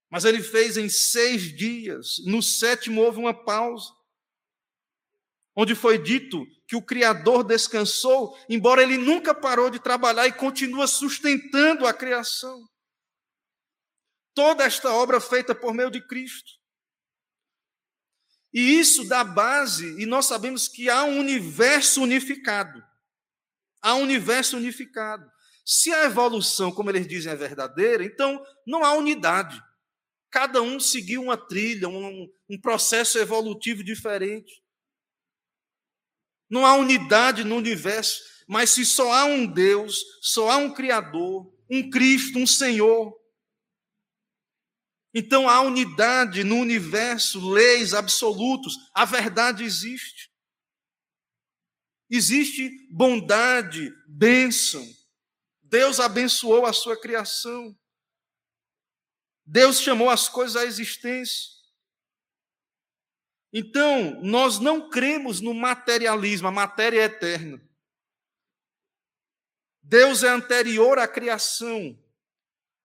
Mas ele fez em seis dias. No sétimo houve uma pausa onde foi dito que o Criador descansou, embora ele nunca parou de trabalhar e continua sustentando a criação. Toda esta obra feita por meio de Cristo. E isso dá base, e nós sabemos que há um universo unificado. Há um universo unificado. Se a evolução, como eles dizem, é verdadeira, então não há unidade. Cada um seguiu uma trilha, um, um processo evolutivo diferente. Não há unidade no universo, mas se só há um Deus, só há um Criador, um Cristo, um Senhor. Então há unidade no universo, leis absolutos, a verdade existe. Existe bondade, bênção. Deus abençoou a sua criação. Deus chamou as coisas à existência. Então, nós não cremos no materialismo, a matéria é eterna. Deus é anterior à criação.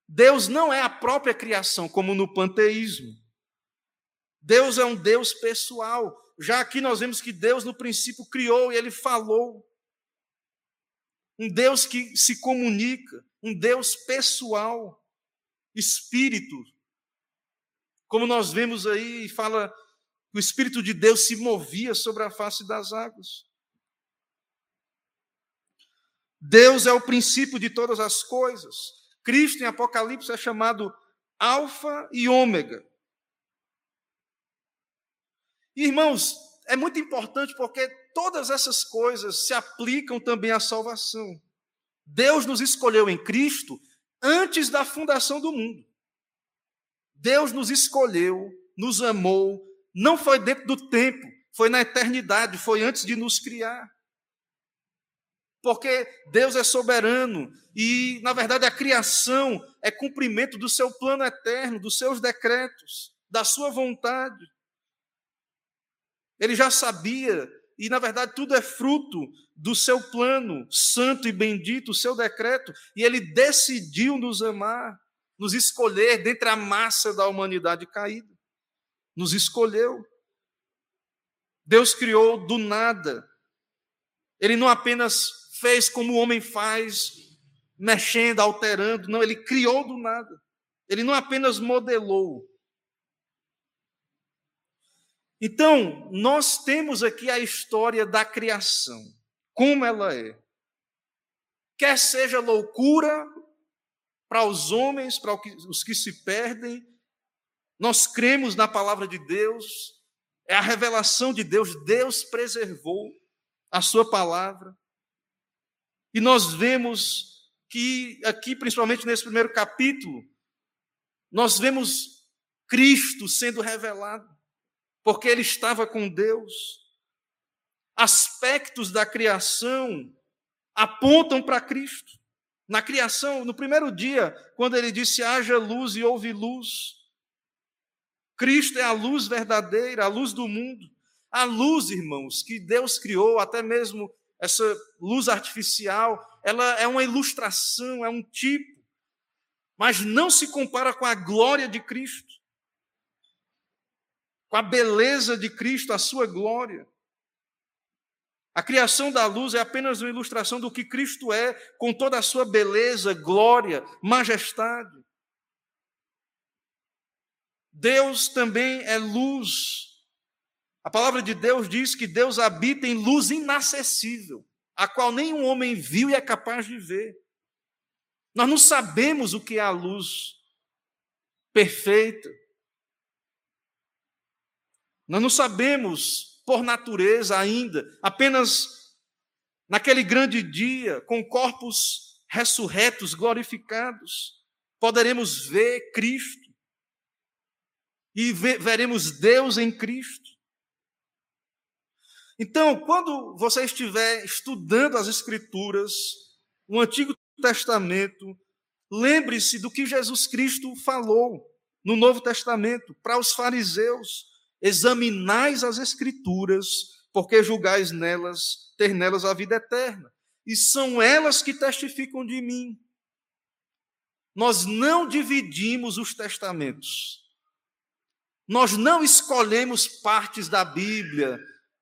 Deus não é a própria criação, como no panteísmo. Deus é um Deus pessoal. Já aqui nós vemos que Deus, no princípio, criou e ele falou. Um Deus que se comunica, um Deus pessoal, espírito. Como nós vemos aí, fala o Espírito de Deus se movia sobre a face das águas. Deus é o princípio de todas as coisas. Cristo, em Apocalipse, é chamado Alfa e Ômega. Irmãos, é muito importante porque todas essas coisas se aplicam também à salvação. Deus nos escolheu em Cristo antes da fundação do mundo. Deus nos escolheu, nos amou, não foi dentro do tempo, foi na eternidade, foi antes de nos criar. Porque Deus é soberano e, na verdade, a criação é cumprimento do seu plano eterno, dos seus decretos, da sua vontade. Ele já sabia, e na verdade tudo é fruto do seu plano santo e bendito, o seu decreto, e ele decidiu nos amar, nos escolher dentre a massa da humanidade caída nos escolheu. Deus criou do nada. Ele não apenas fez como o homem faz, mexendo, alterando, não, ele criou do nada. Ele não apenas modelou. Então, nós temos aqui a história da criação, como ela é. Quer seja loucura para os homens, para os que se perdem, nós cremos na palavra de Deus, é a revelação de Deus, Deus preservou a sua palavra. E nós vemos que aqui, principalmente nesse primeiro capítulo, nós vemos Cristo sendo revelado, porque ele estava com Deus. Aspectos da criação apontam para Cristo. Na criação, no primeiro dia, quando ele disse haja luz e houve luz, Cristo é a luz verdadeira, a luz do mundo. A luz, irmãos, que Deus criou, até mesmo essa luz artificial, ela é uma ilustração, é um tipo, mas não se compara com a glória de Cristo, com a beleza de Cristo, a sua glória. A criação da luz é apenas uma ilustração do que Cristo é, com toda a sua beleza, glória, majestade. Deus também é luz. A palavra de Deus diz que Deus habita em luz inacessível, a qual nenhum homem viu e é capaz de ver. Nós não sabemos o que é a luz perfeita. Nós não sabemos, por natureza ainda, apenas naquele grande dia, com corpos ressurretos, glorificados, poderemos ver Cristo e veremos Deus em Cristo. Então, quando você estiver estudando as Escrituras, o Antigo Testamento, lembre-se do que Jesus Cristo falou no Novo Testamento para os fariseus: examinais as Escrituras, porque julgais nelas, ter nelas a vida eterna, e são elas que testificam de mim. Nós não dividimos os testamentos. Nós não escolhemos partes da Bíblia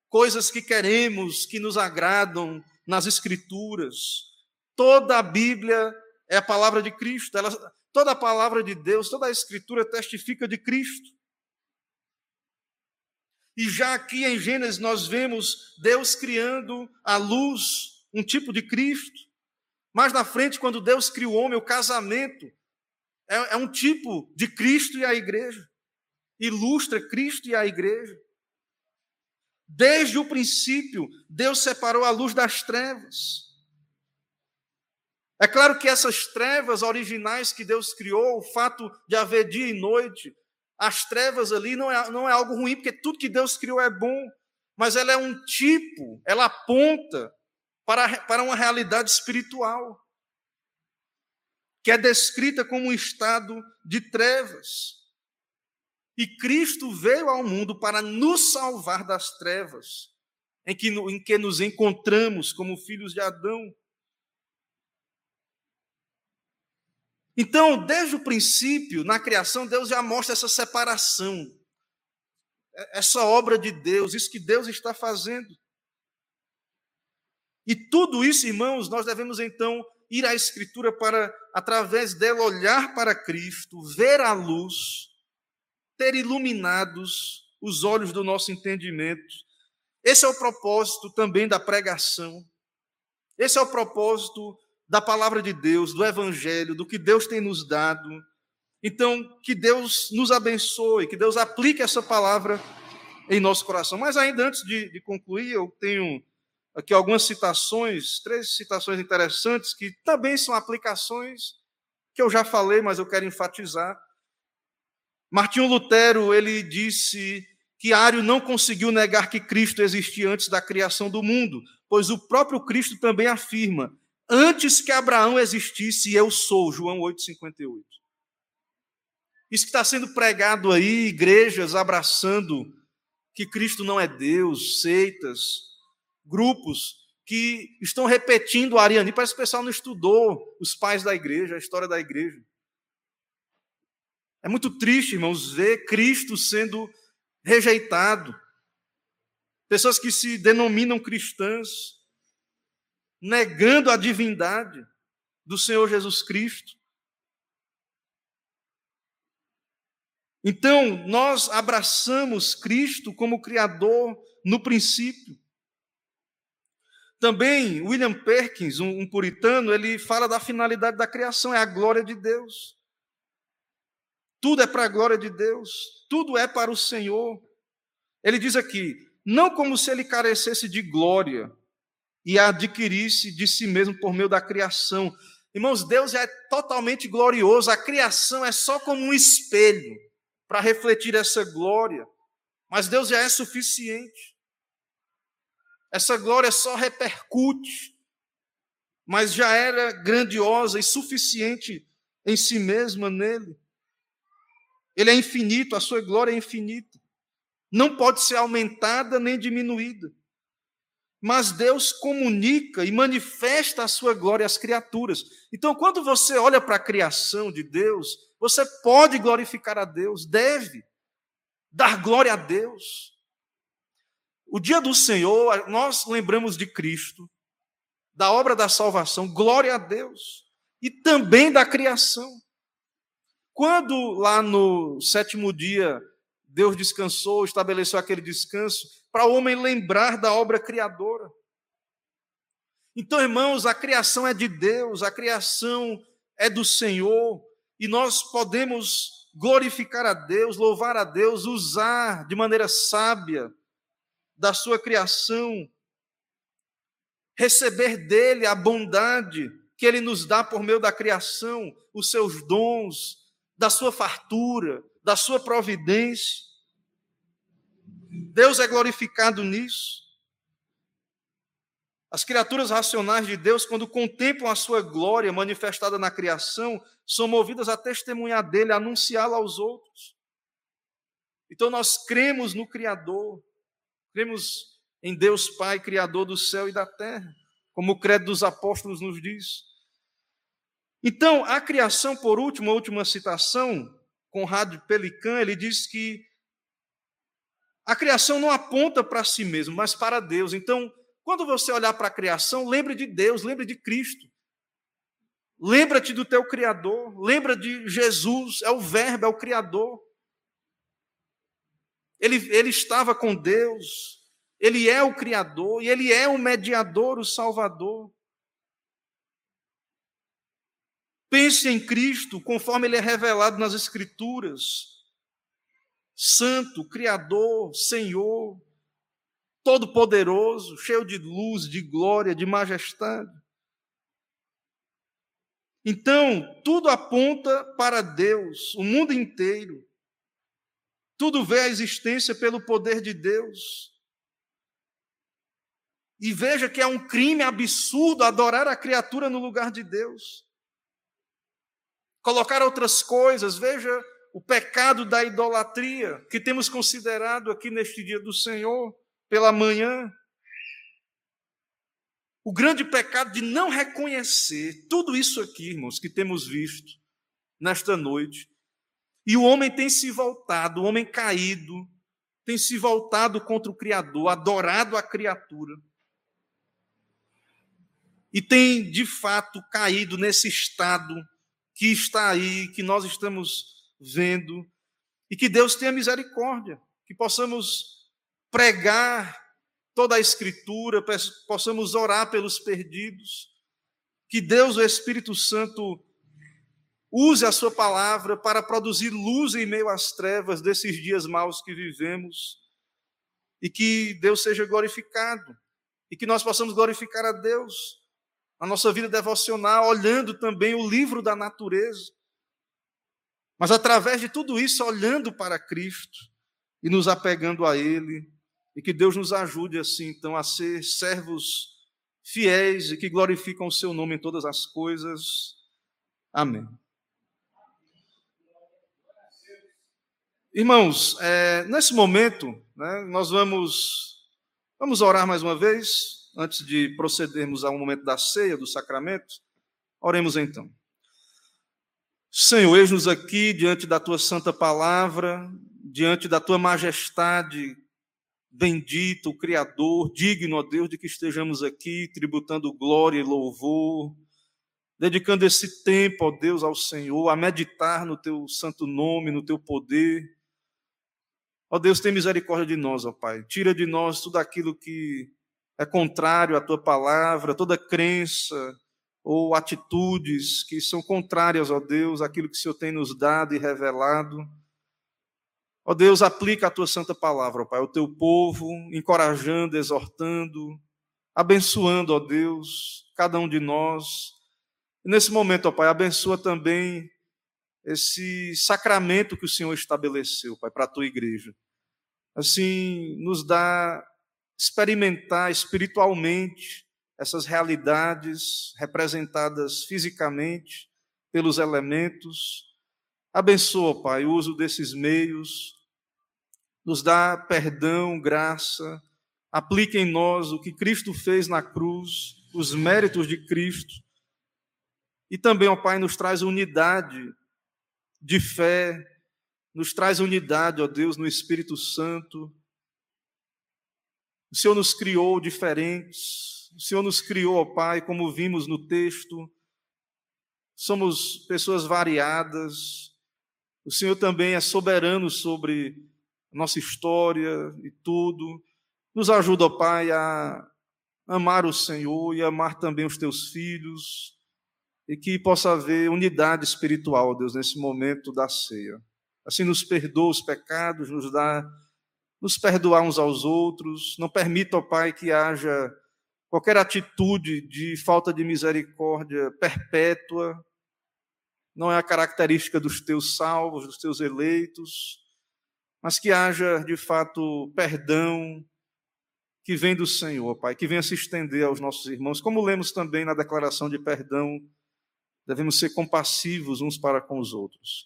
coisas que queremos, que nos agradam nas Escrituras. Toda a Bíblia é a palavra de Cristo, ela, toda a palavra de Deus, toda a Escritura testifica de Cristo. E já aqui em Gênesis nós vemos Deus criando a luz, um tipo de Cristo. Mais na frente, quando Deus cria o homem, o casamento é, é um tipo de Cristo e a igreja. Ilustra Cristo e a igreja. Desde o princípio, Deus separou a luz das trevas. É claro que essas trevas originais que Deus criou, o fato de haver dia e noite, as trevas ali não é, não é algo ruim, porque tudo que Deus criou é bom, mas ela é um tipo, ela aponta para, para uma realidade espiritual, que é descrita como um estado de trevas. E Cristo veio ao mundo para nos salvar das trevas em que, em que nos encontramos como filhos de Adão. Então, desde o princípio, na criação, Deus já mostra essa separação, essa obra de Deus, isso que Deus está fazendo. E tudo isso, irmãos, nós devemos então ir à Escritura para, através dela, olhar para Cristo, ver a luz ter iluminados os olhos do nosso entendimento. Esse é o propósito também da pregação. Esse é o propósito da palavra de Deus, do Evangelho, do que Deus tem nos dado. Então, que Deus nos abençoe, que Deus aplique essa palavra em nosso coração. Mas ainda antes de, de concluir, eu tenho aqui algumas citações, três citações interessantes, que também são aplicações que eu já falei, mas eu quero enfatizar. Martinho Lutero, ele disse que Ário não conseguiu negar que Cristo existia antes da criação do mundo, pois o próprio Cristo também afirma: antes que Abraão existisse, eu sou. João 8,58. Isso que está sendo pregado aí, igrejas abraçando que Cristo não é Deus, seitas, grupos que estão repetindo o arianismo. Parece que o pessoal não estudou os pais da igreja, a história da igreja. É muito triste, irmãos, ver Cristo sendo rejeitado. Pessoas que se denominam cristãs, negando a divindade do Senhor Jesus Cristo. Então, nós abraçamos Cristo como Criador no princípio. Também, William Perkins, um, puritano, ele fala da finalidade da criação, é a glória de Deus. Tudo é para a glória de Deus, tudo é para o Senhor. Ele diz aqui: não como se ele carecesse de glória e adquirisse de si mesmo por meio da criação. Irmãos, Deus é totalmente glorioso, a criação é só como um espelho para refletir essa glória, mas Deus já é suficiente. Essa glória só repercute, mas já era grandiosa e suficiente em si mesma nele. Ele é infinito, a sua glória é infinita. Não pode ser aumentada nem diminuída. Mas Deus comunica e manifesta a sua glória às criaturas. Então, quando você olha para a criação de Deus, você pode glorificar a Deus, deve dar glória a Deus. O dia do Senhor, nós lembramos de Cristo, da obra da salvação, glória a Deus, e também da criação. Quando lá no sétimo dia Deus descansou, estabeleceu aquele descanso, para o homem lembrar da obra criadora. Então, irmãos, a criação é de Deus, a criação é do Senhor, e nós podemos glorificar a Deus, louvar a Deus, usar de maneira sábia da sua criação, receber dele a bondade que ele nos dá por meio da criação, os seus dons, da sua fartura, da sua providência. Deus é glorificado nisso. As criaturas racionais de Deus, quando contemplam a sua glória manifestada na criação, são movidas a testemunhar dele, a anunciá-la aos outros. Então nós cremos no Criador, cremos em Deus Pai, Criador do céu e da terra, como o credo dos apóstolos nos diz. Então, a criação, por último, a última citação, Conrado Pelican, ele diz que a criação não aponta para si mesmo, mas para Deus. Então, quando você olhar para a criação, lembre de Deus, lembre de Cristo. Lembra-te do teu Criador, lembra de Jesus, é o Verbo, é o Criador. Ele, ele estava com Deus, ele é o Criador e ele é o mediador, o Salvador. Pense em Cristo conforme ele é revelado nas Escrituras. Santo, Criador, Senhor, todo-poderoso, cheio de luz, de glória, de majestade. Então, tudo aponta para Deus, o mundo inteiro. Tudo vê a existência pelo poder de Deus. E veja que é um crime absurdo adorar a criatura no lugar de Deus. Colocar outras coisas, veja o pecado da idolatria que temos considerado aqui neste dia do Senhor pela manhã. O grande pecado de não reconhecer tudo isso aqui, irmãos, que temos visto nesta noite. E o homem tem se voltado, o homem caído, tem se voltado contra o Criador, adorado a criatura. E tem, de fato, caído nesse estado que está aí, que nós estamos vendo, e que Deus tenha misericórdia, que possamos pregar toda a Escritura, possamos orar pelos perdidos, que Deus, o Espírito Santo, use a Sua palavra para produzir luz em meio às trevas desses dias maus que vivemos, e que Deus seja glorificado, e que nós possamos glorificar a Deus na nossa vida devocional, olhando também o livro da natureza, mas através de tudo isso, olhando para Cristo e nos apegando a Ele e que Deus nos ajude, assim, então, a ser servos fiéis e que glorificam o seu nome em todas as coisas. Amém. Irmãos, é, nesse momento, né, nós vamos, vamos orar mais uma vez, antes de procedermos ao momento da ceia, do sacramento. Oremos então. Senhor, eis-nos aqui diante da tua santa palavra, diante da tua majestade bendito, o Criador, digno, ó Deus, de que estejamos aqui tributando glória e louvor, dedicando esse tempo, ó Deus, ao Senhor, a meditar no teu santo nome, no teu poder. Ó Deus, tem misericórdia de nós, ó Pai. Tira de nós tudo aquilo que é contrário à tua palavra, toda crença ou atitudes que são contrárias, ó Deus, àquilo que o Senhor tem nos dado e revelado. Ó Deus, aplica a tua santa palavra, ó Pai, ao teu povo, encorajando, exortando, abençoando, ó Deus, cada um de nós. E nesse momento, ó Pai, abençoa também esse sacramento que o Senhor estabeleceu, Pai, para a tua igreja. Assim, nos dá experimentar espiritualmente essas realidades representadas fisicamente pelos elementos. Abençoa, Pai, o uso desses meios nos dá perdão, graça, aplica em nós o que Cristo fez na cruz, os méritos de Cristo. E também, ó Pai, nos traz unidade de fé, nos traz unidade, ó Deus, no Espírito Santo. O Senhor nos criou diferentes, o Senhor nos criou, ó Pai, como vimos no texto. Somos pessoas variadas. O Senhor também é soberano sobre nossa história e tudo. Nos ajuda, ó Pai, a amar o Senhor e amar também os teus filhos, e que possa haver unidade espiritual, Deus, nesse momento da ceia. Assim nos perdoa os pecados, nos dá nos perdoar uns aos outros, não permita, ó Pai, que haja qualquer atitude de falta de misericórdia perpétua, não é a característica dos teus salvos, dos teus eleitos, mas que haja de fato perdão que vem do Senhor, Pai, que venha se estender aos nossos irmãos, como lemos também na declaração de perdão, devemos ser compassivos uns para com os outros.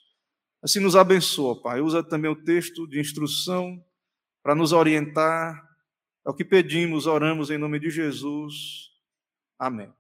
Assim nos abençoa, Pai. Usa também o texto de instrução para nos orientar. É o que pedimos, oramos em nome de Jesus. Amém.